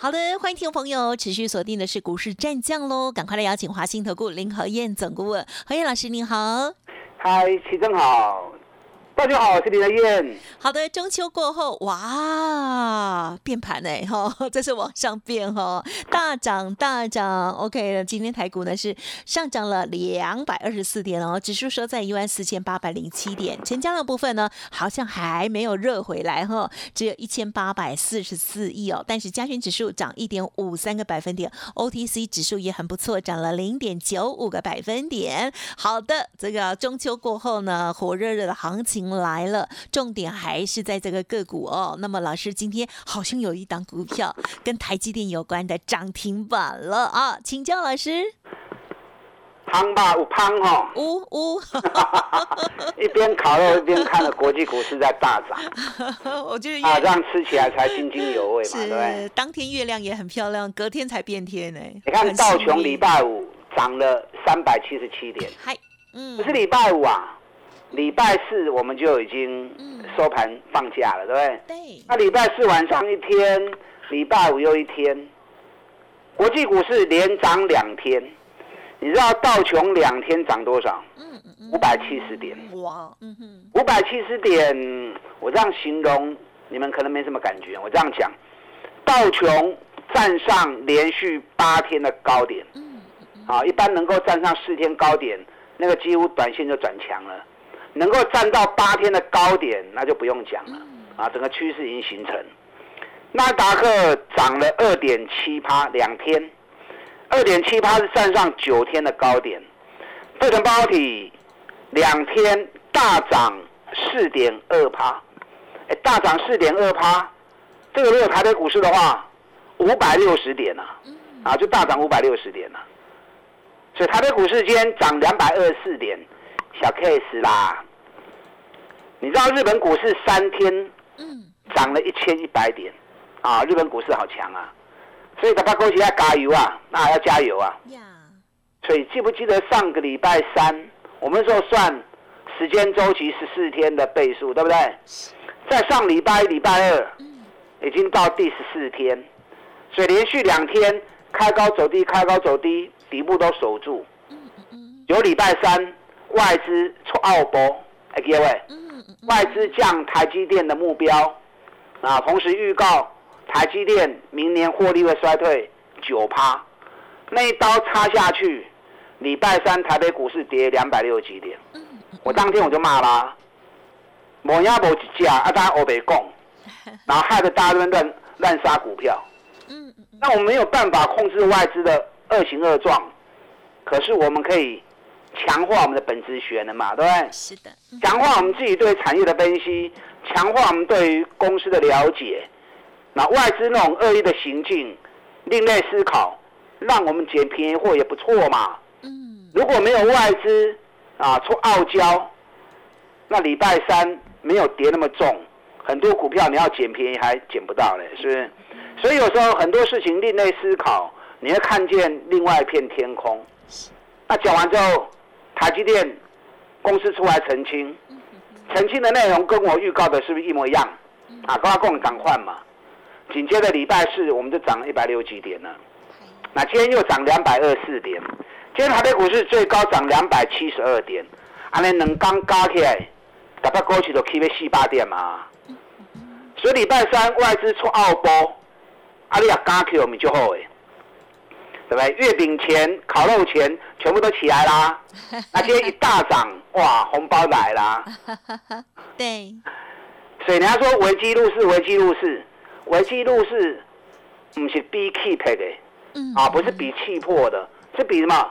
好的，欢迎听众朋友持续锁定的是股市战将喽，赶快来邀请华兴投顾林和燕总顾问何燕老师，您好。嗨，齐正好。大家好，我是李德燕。好的，中秋过后，哇，变盘哎哈，这是往上变哈，大涨大涨。OK 今天台股呢是上涨了两百二十四点哦，指数收在一万四千八百零七点，成交量部分呢好像还没有热回来哈，只有一千八百四十四亿哦。但是加权指数涨一点五三个百分点，OTC 指数也很不错，涨了零点九五个百分点。好的，这个中秋过后呢，火热热的行情。来了，重点还是在这个个股哦。那么老师今天好像有一档股票跟台积电有关的涨停板了啊，请教老师。胖吧，有胖哦。呜呜。一边烤肉一边看了国际股市在大涨。我觉得啊，这样吃起来才津津有味嘛，对不对？当天月亮也很漂亮，隔天才变天呢。你看道琼礼拜五涨了三百七十七点，嗨，嗯，不是礼拜五啊。礼拜四我们就已经收盘放假了，对不对？对。那礼拜四晚上一天，礼拜五又一天，国际股市连涨两天。你知道道琼两天涨多少？嗯嗯五百七十点。哇，嗯哼。五百七十点，我这样形容，你们可能没什么感觉。我这样讲，道琼站上连续八天的高点。嗯嗯。啊，一般能够站上四天高点，那个几乎短线就转强了。能够站到八天的高点，那就不用讲了啊！整个趋势已经形成。纳达克涨了二点七趴，两天，二点七趴是站上九天的高点。费城半导体两天大涨四点二趴，哎，大涨四点二趴，这个如果台北股市的话，五百六十点呐，啊，就大涨五百六十点啊。所以台北股市今天涨两百二十四点。小 case 啦，你知道日本股市三天嗯涨了一千一百点啊！日本股市好强啊，所以大家恭喜要加油啊，那要加油啊！所以记不记得上个礼拜三，我们说算时间周期十四天的倍数，对不对？在上礼拜礼拜二已经到第十四天，所以连续两天开高走低，开高走低，底部都守住。有礼拜三。外资出澳波，哎各位，外资降台积电的目标，啊，同时预告台积电明年获利会衰退九趴，那一刀插下去，礼拜三台北股市跌两百六十几点，我当天我就骂啦，某鸭某几家啊，大家欧北共，然后害得大家乱乱乱杀股票，那我们没有办法控制外资的恶行恶状，可是我们可以。强化我们的本职学能嘛，对不对？是的。强化我们自己对产业的分析，强化我们对于公司的了解。那外资那种恶意的行径，另类思考，让我们捡便宜货也不错嘛。嗯。如果没有外资啊出傲娇，那礼拜三没有跌那么重，很多股票你要捡便宜还捡不到嘞，是不是？所以有时候很多事情另类思考，你会看见另外一片天空。那讲完之后。台积电公司出来澄清，澄清的内容跟我预告的是不是一模一样？啊，跟他共涨换嘛。紧接着礼拜四我们就涨了一百六几点了，那今天又涨两百二四点。今天台北股市最高涨两百七十二点，安尼能刚加起来，大概过去都起要四八点嘛。所以礼拜三外资出澳波，啊你也加起我们就好诶。对不对？月饼钱、烤肉钱全部都起来啦！那今天一大涨，哇，红包来啦！对。所以人家说危机入市，危机入市，危机入市，不是比 keep 的，嗯，啊，不是比气魄的，是比什么？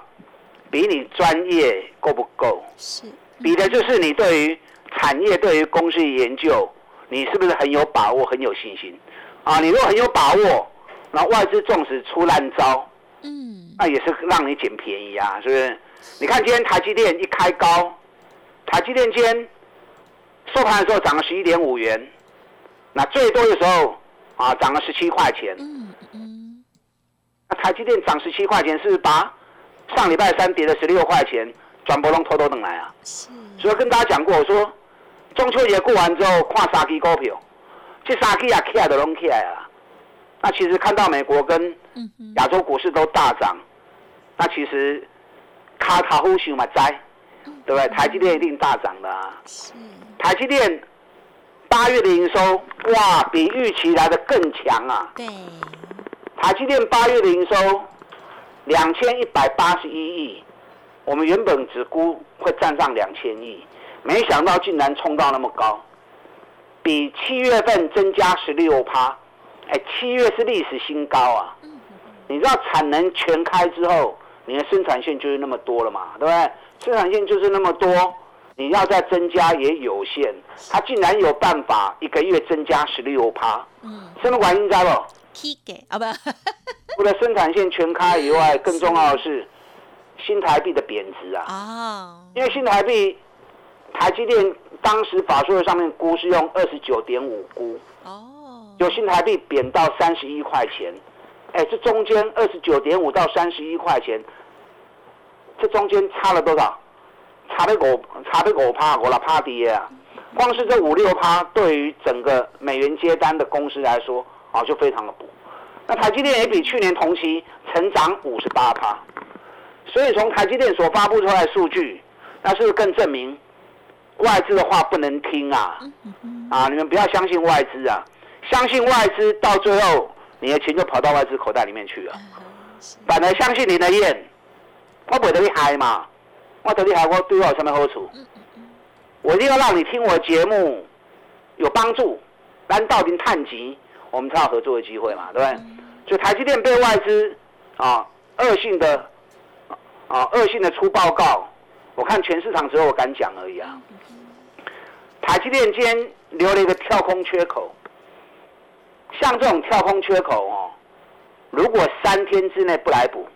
比你专业够不够？是。比的就是你对于产业、对于公司研究，你是不是很有把握、很有信心？啊，你如果很有把握，那外资纵使出烂招。嗯，那也是让你捡便宜啊，是不是？你看今天台积电一开高，台积电间收盘的时候涨了十一点五元，那最多的时候啊涨了十七块钱。嗯嗯。那台积电涨十七块钱，是把上礼拜三跌了十六块钱转波龙偷偷等来啊？是。所以跟大家讲过，我说中秋节过完之后，跨三基股票，这三基啊起来都拢起来了。那其实看到美国跟亚洲股市都大涨，那其实卡卡呼想嘛灾，对不对？台积电一定大涨的啊。是。台积电八月的营收哇，比预期来的更强啊。对。台积电八月的营收两千一百八十一亿，我们原本只估会站上两千亿，没想到竟然冲到那么高，比七月份增加十六趴。哎，七月是历史新高啊！你知道产能全开之后，你的生产线就是那么多了嘛，对不对？生产线就是那么多，你要再增加也有限。它竟然有办法一个月增加十六趴，嗯，什么原因知不？批给啊不？除了生产线全开以外，更重要的是新台币的贬值啊！啊，因为新台币，台积电当时法说上面估是用二十九点五估。哦。有新台币贬到三十一块钱，哎，这中间二十九点五到三十一块钱，这中间差了多少？差了五，差了五趴，五了趴跌啊！光是这五六趴，对于整个美元接单的公司来说，啊，就非常的补。那台积电也比去年同期成长五十八趴，所以从台积电所发布出来的数据，那是不是更证明外资的话不能听啊？啊，你们不要相信外资啊！相信外资，到最后你的钱就跑到外资口袋里面去了。反而相信你的燕，我不得你嗨嘛，我得你嗨，我对我有什么好处？我一定要让你听我节目有帮助，咱到底探及，我们才有合作的机会嘛，对不对？所以台积电被外资啊恶性的啊恶性的出报告，我看全市场只有我敢讲而已啊。台积电今天留了一个跳空缺口。像这种跳空缺口哦，如果三天之内不来补，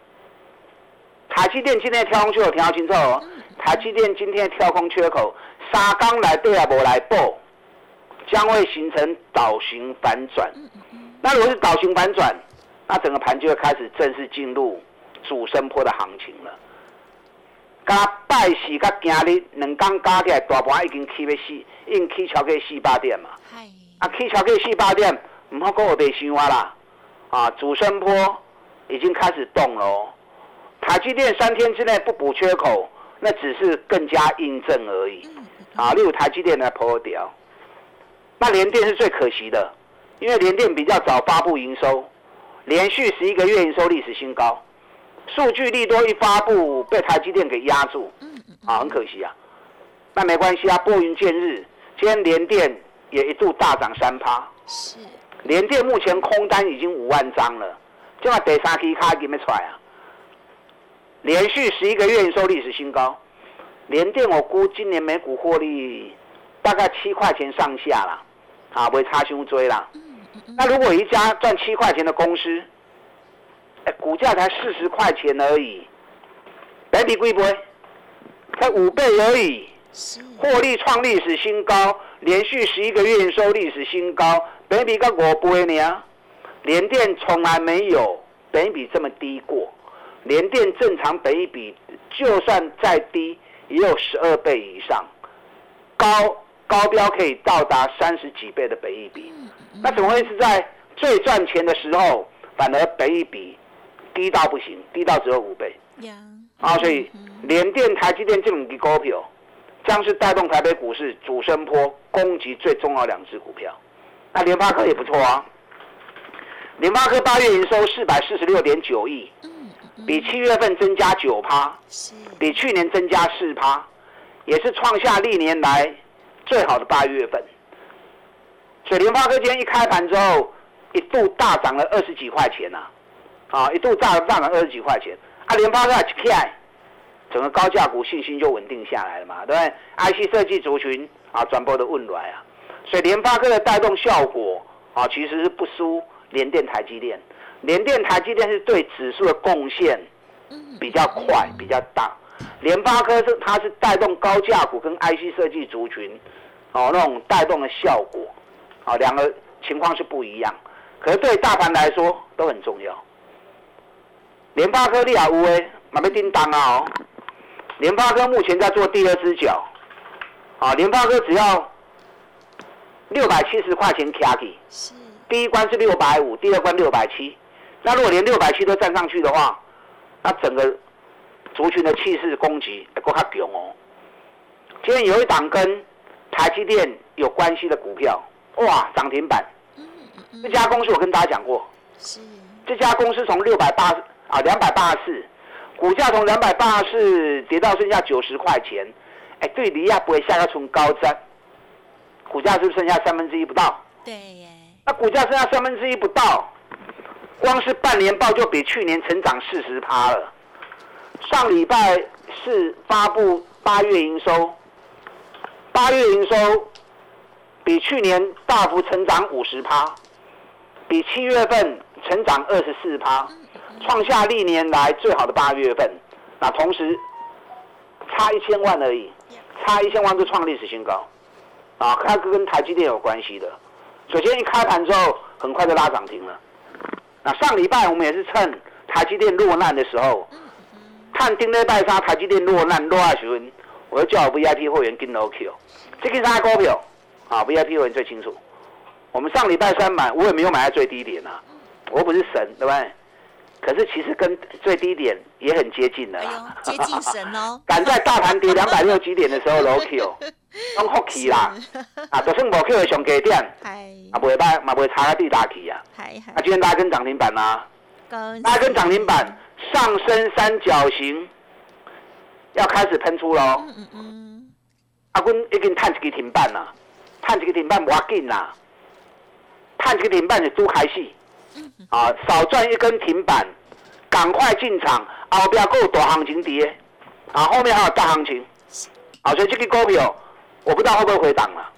台积电今天跳空缺口调清楚哦。台积电今天跳空缺口，沙钢来对啊，无来报，将会形成倒型反转。那如果是倒型反转，那整个盘就会开始正式进入主升坡的行情了。加拜四加今日两刚加起来大盘已经起要四，已经起超过四百点嘛。啊，起超过四百点。唔好跟我被新挖啦，啊，主升坡已经开始动了哦。台积电三天之内不补缺口，那只是更加印证而已。啊，例如台积电来破掉，那联电是最可惜的，因为联电比较早发布营收，连续十一个月营收历史新高，数据利多一发布被台积电给压住，啊，很可惜啊。那没关系啊，拨云见日，今天联电也一度大涨三趴。是。联电目前空单已经五万张了，就把第三期卡给没出来啊！连续十一个月营收历史新高，联电我估今年每股获利大概七块钱上下啦，啊，不会差胸追啦。那如果一家赚七块钱的公司，哎，股价才四十块钱而已，百比贵不贵？才五倍而已，获利创历史新高，连续十一个月营收历史新高。本比个五倍呢，联电从来没有本比这么低过。联电正常本比就算再低，也有十二倍以上，高高标可以到达三十几倍的本比。那怎么会是在最赚钱的时候，反而本比低到不行，低到只有五倍？啊，所以联电、台积电这种股票，将是带动台北股市主升坡攻击最重要两只股票。那联发科也不错啊，联发科八月营收四百四十六点九亿，比七月份增加九趴，比去年增加四趴，也是创下历年来最好的八月份。所以联发科今天一开盘之后，一度大涨了二十几块钱呐，啊，一度大大涨二十几块钱。啊，联发科一开，整个高价股信心就稳定下来了嘛，对不对？IC 设计族群啊，转播的温暖啊。所以联发科的带动效果啊，其实是不输联电、台积电。联电、台积电是对指数的贡献比较快、比较大。联发科是它是带动高价股跟 IC 设计族群，哦那种带动的效果，啊两个情况是不一样，可是对大盘来说都很重要。联发科利亚乌诶，马被叮当啊哦，联发科目前在做第二只脚，啊联发科只要六百七十块钱卡起，第一关是六百五，第二关六百七，那如果连六百七都站上去的话，那整个族群的气势攻击会更加强哦。今天有一档跟台积电有关系的股票，哇，涨停板。这家公司我跟大家讲过，是。这家公司从六百八啊两百八十四，股价从两百八十四跌到剩下九十块钱，哎，对离亚不会下到从高瞻，股价是不是剩下三分之一不到？对耶。那股价剩下三分之一不到，光是半年报就比去年成长四十趴了。上礼拜是发布八月营收，八月营收比去年大幅成长五十趴，比七月份成长二十四趴，创下历年来最好的八月份。那同时差一千万而已，差一千万就创历史新高，啊，它跟台积电有关系的。首先一开盘之后，很快就拉涨停了。那上礼拜我们也是趁台积电落难的时候。看丁力拜沙台积电落难落下时分，我就叫我 VIP 会员跟 OK 这个啥股票啊？VIP 会员最清楚。我们上礼拜三买，我也没有买在最低点啊。我不是神，对不对？可是其实跟最低点也很接近了啦。接近神哦。赶在大盘跌 两百六几点的时候落 Q，用福气啦。啊，就算无 Q 的上低点，啊，不会把嘛不会差到地大去啊。啊，今天大家跟涨停板啦。大家跟涨停板。上升三角形要开始喷出喽！嗯嗯嗯，阿坤已经探一个停板啦，探一个停板无要紧啦，探一个停板是拄开始。啊，少赚一根停板，赶快进场，后边够大行情跌，啊，后面还有大行情。啊，所以这个股票我不知道会不会回档了。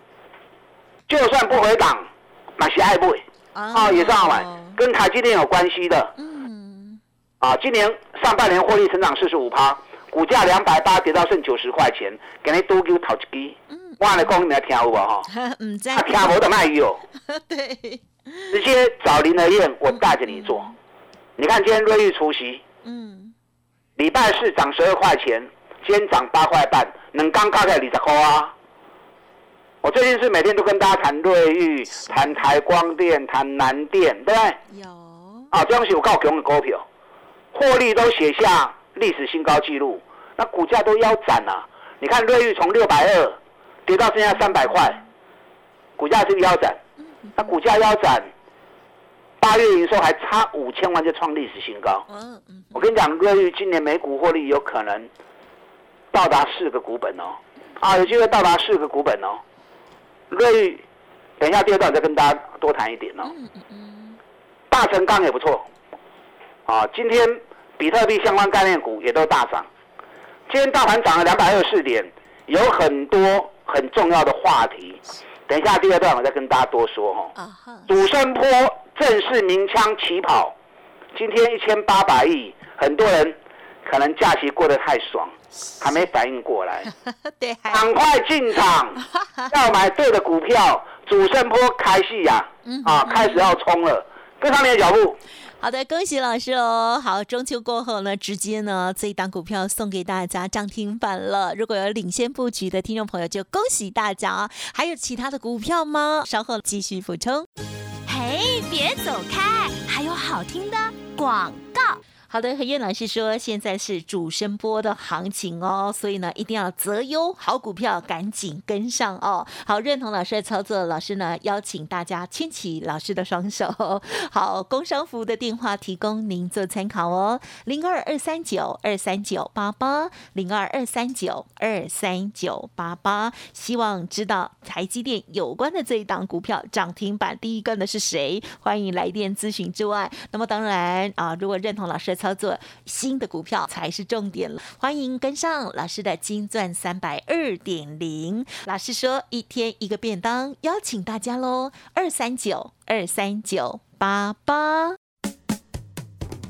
就算不回档，那是爱买，啊，也是好买，跟台积电有关系的。嗯啊，今年上半年获利成长四十五趴，股价两百八跌到剩九十块钱，给你多给我讨一支。我来讲你们听有无哈？唔知。听无的卖油。对。直接找林德燕，我带着你做。你看今天瑞玉出席。嗯。礼拜四涨十二块钱，今天涨八块半，能刚刚在二十块啊。我最近是每天都跟大家谈瑞玉、谈台光电、谈南电，对不对？有。啊，这东西我够强的股票。获利都写下历史新高纪录，那股价都腰斩了。你看瑞玉从六百二跌到剩下三百块，股价是不是腰斩？那股价腰斩，八月营收还差五千万就创历史新高。我跟你讲，瑞玉今年每股获利有可能到达四个股本哦，啊，有机会到达四个股本哦。瑞玉，等一下第二段再跟大家多谈一点哦。大成钢也不错。啊，今天比特币相关概念股也都大涨。今天大盘涨了两百二十四点，有很多很重要的话题。等一下第二段我再跟大家多说哈。主升坡正式鸣枪起跑，今天一千八百亿，很多人可能假期过得太爽，还没反应过来。对，赶快进场，要买对的股票。主升坡开戏呀，啊，开始要冲了，跟上你的脚步。好的，恭喜老师哦！好，中秋过后呢，直接呢这一档股票送给大家涨停板了。如果有领先布局的听众朋友，就恭喜大家啊。还有其他的股票吗？稍后继续补充。嘿，别走开，还有好听的广告。好的，何燕老师说，现在是主升波的行情哦，所以呢，一定要择优好股票，赶紧跟上哦。好，认同老师的操作，老师呢邀请大家牵起老师的双手。好，工商服务的电话提供您做参考哦，零二二三九二三九八八，零二二三九二三九八八。希望知道台积电有关的这一档股票涨停板第一根的是谁？欢迎来电咨询之外，那么当然啊，如果认同老师的。操作新的股票才是重点了，欢迎跟上老师的金钻三百二点零。老师说一天一个便当，邀请大家喽，二三九二三九八八。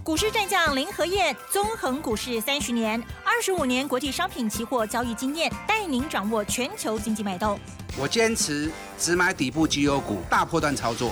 股市战将林和燕，纵横股市三十年，二十五年国际商品期货交易经验，带您掌握全球经济脉动。我坚持只买底部绩优股，大波段操作。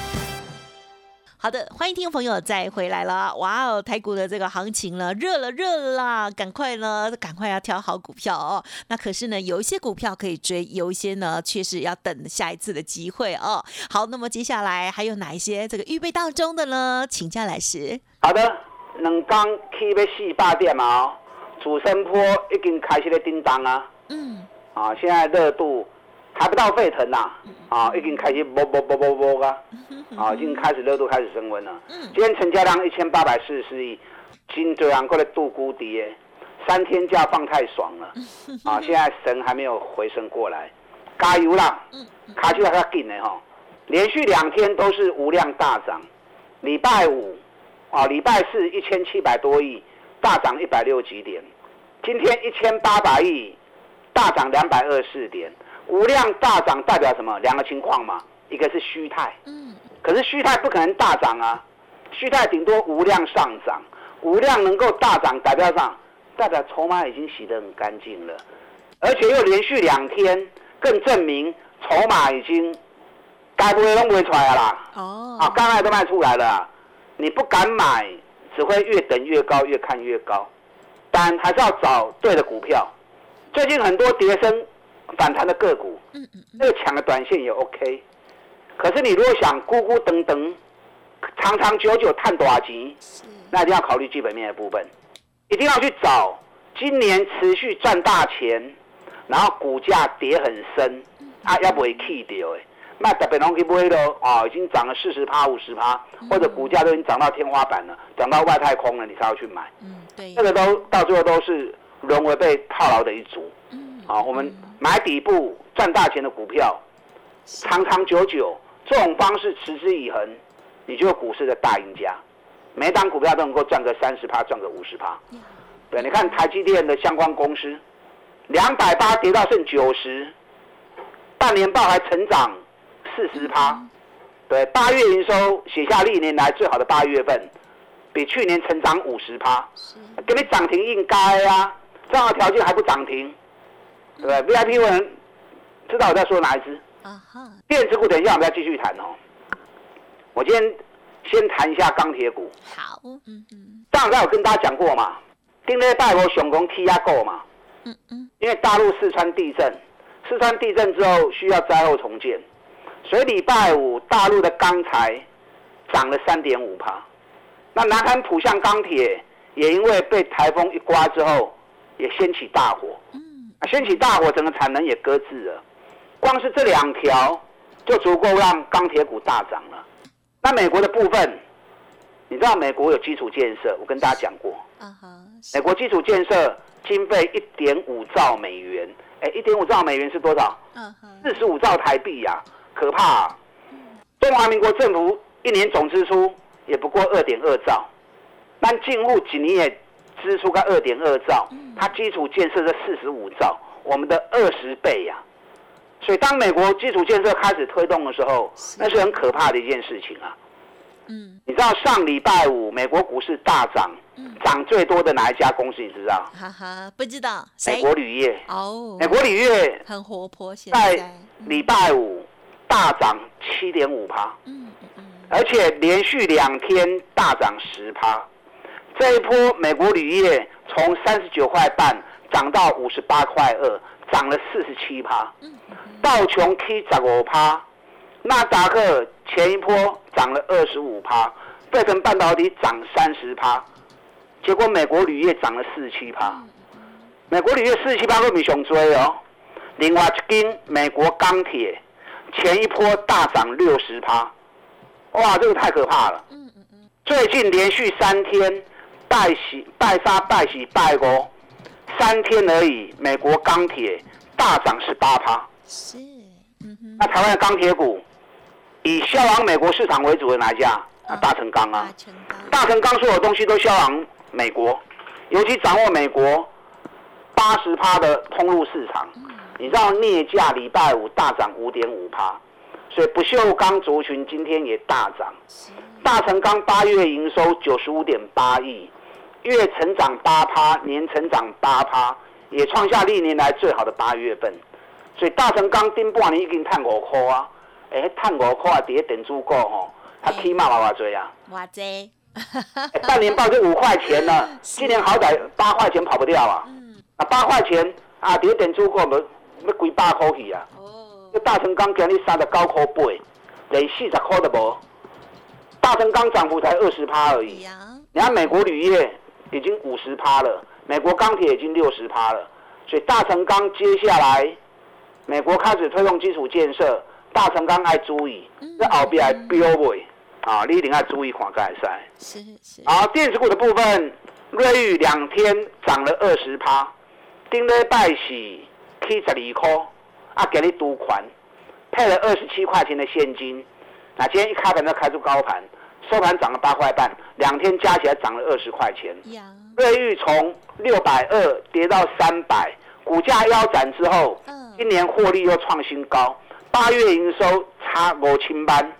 好的，欢迎听众朋友再回来了。哇哦，台股的这个行情了，热了热了啦，赶快呢，赶快要挑好股票哦。那可是呢，有一些股票可以追，有一些呢，确实要等下一次的机会哦。好，那么接下来还有哪一些这个预备当中的呢？请教老师。好的，两刚起要四八点嘛，主升坡已经开始在叮当啊。嗯。啊，现在热度。还不到沸腾呐，啊，已经开始啵啵啵啵啵啊，啊，已经开始热度开始升温了。今天成交量一千八百四十四亿，金最阳过来度估底，三天假放太爽了，啊，现在神还没有回升过来，加油啦！卡住还要紧的哈，连续两天都是无量大涨，礼拜五啊，礼拜四一千七百多亿，大涨一百六几点，今天一千八百亿，大涨两百二十四点。无量大涨代表什么？两个情况嘛，一个是虚态，嗯，可是虚态不可能大涨啊，虚态顶多无量上涨，无量能够大涨，代表上代表筹码已经洗得很干净了，而且又连续两天，更证明筹码已经该不会弄不会出来了啦。哦，啊，刚才都卖出来了，你不敢买，只会越等越高，越看越高，但还是要找对的股票。最近很多跌升。反弹的个股，嗯嗯，那个抢的短线也 OK，可是你如果想咕咕等等，长长久久探多少级，那一定要考虑基本面的部分，一定要去找今年持续赚大钱，然后股价跌很深，啊，要不会 key 掉哎，那特别容易不会的哦，已经涨了四十趴、五十趴，或者股价都已经涨到天花板了，涨到外太空了，你才要去买，嗯，对，这个都到最后都是沦为被套牢的一族，嗯，好，我们。买底部赚大钱的股票，长长久久，这种方式持之以恒，你就是股市的大赢家。每档股票都能够赚个三十趴，赚个五十趴。对，你看台积电的相关公司，两百八跌到剩九十，半年报还成长四十趴。对，八月营收写下历年来最好的八月份，比去年成长五十趴。给你涨停应该啊，这样的条件还不涨停？对，V I P 问，知道我在说哪一支？啊哈。电子股等一下我们要继续谈哦。我今天先谈一下钢铁股。好，嗯嗯。上才有跟大家讲过嘛，今天拜我熊工踢压够嘛。嗯嗯。因为大陆四川地震，四川地震之后需要灾后重建，所以礼拜五大陆的钢材涨了三点五趴。那南韩浦项钢铁也因为被台风一刮之后，也掀起大火。掀起大火，整个产能也搁置了。光是这两条就足够让钢铁股大涨了。那美国的部分，你知道美国有基础建设，我跟大家讲过。美国基础建设经费一点五兆美元，哎，一点五兆美元是多少？四十五兆台币呀，可怕。中华民国政府一年总支出也不过二点二兆，但进户几年也。支出个二点二兆，它基础建设是四十五兆，我们的二十倍呀。所以当美国基础建设开始推动的时候，那是很可怕的一件事情啊。嗯，你知道上礼拜五美国股市大涨，涨最多的哪一家公司？你知道？哈哈，不知道。美国铝业。哦。美国铝业很活泼，现在。在礼拜五大涨七点五趴。嗯嗯。而且连续两天大涨十趴。这一波美国铝业从三十九块半涨到五十八块二，涨了四十七趴。道琼 K 十五趴，纳达克前一波涨了二十五趴，费城半导体涨三十趴，结果美国铝业涨了四十七趴。美国铝业四十七趴会比熊追哦。另外一根美国钢铁前一波大涨六十趴，哇，这个太可怕了。最近连续三天。拜喜拜杀拜喜拜五，三天而已，美国钢铁大涨十八趴。是，嗯哼。那台湾的钢铁股，以销往美国市场为主的哪一家？大成钢啊，大成钢所有东西都销往美国，尤其掌握美国八十趴的通路市场。你知道镍价礼拜五大涨五点五趴，所以不锈钢族群今天也大涨。大成钢八月营收九十五点八亿，月成长八趴，年成长八趴，也创下历年来最好的八月份。所以大成钢顶半年已经探五块啊，哎，探五块啊，底下电子股吼，它起码偌济啊？偌济？半年报就五块钱了，今年好歹八块钱跑不掉啊！啊，八块钱啊，底下电子股无要几百块去啊！哦，大成钢今日三十九块八，连四十块都无。大成钢涨幅才二十趴而已。你看美国铝业已经五十趴了，美国钢铁已经六十趴了，所以大成钢接下来。美国开始推动基础建设，大成钢爱注意，这后边还标位啊，你一定要注意看改善。是是。好，电子股的部分，瑞昱两天涨了二十趴，丁礼拜是七十二块，啊给你多款，配了二十七块钱的现金。那今天一开盘就开出高盘，收盘涨了八块半，两天加起来涨了二十块钱。瑞昱从六百二跌到三百，股价腰斩之后。今年获利又创新高，八月营收差五千班，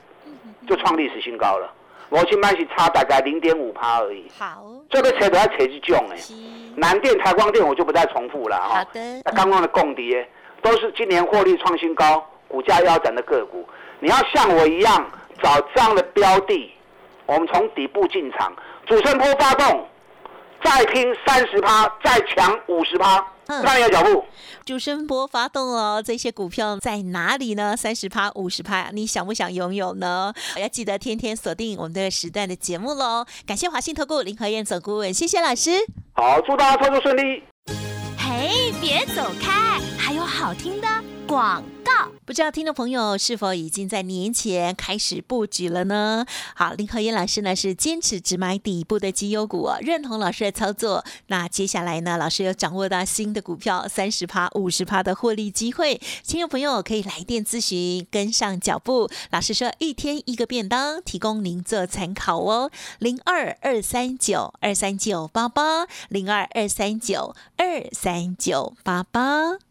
就创历史新高了。五千班是差大概零点五趴而已。好，这个车都要扯去种哎。南电、台光电我就不再重复了哈。好的。那刚刚的共跌都是今年获利创新高、股价腰斩的个股。你要像我一样找这样的标的，我们从底部进场，主升波发动，再拼三十趴，再抢五十趴。看一下脚步，主升波发动哦，这些股票在哪里呢？三十趴、五十趴，你想不想拥有呢？要记得天天锁定我们的时段的节目喽！感谢华信投顾林和燕总顾问，谢谢老师。好，祝大家操作顺利。嘿，别走开，还有好听的广告。不知道听众朋友是否已经在年前开始布局了呢？好，林和燕老师呢是坚持只买底部的绩优股，认同老师的操作。那接下来呢，老师又掌握到新的股票三十趴、五十趴的获利机会，听众朋友可以来电咨询，跟上脚步。老师说一天一个便当，提供您做参考哦。零二二三九二三九八八，零二二三九二三九八八。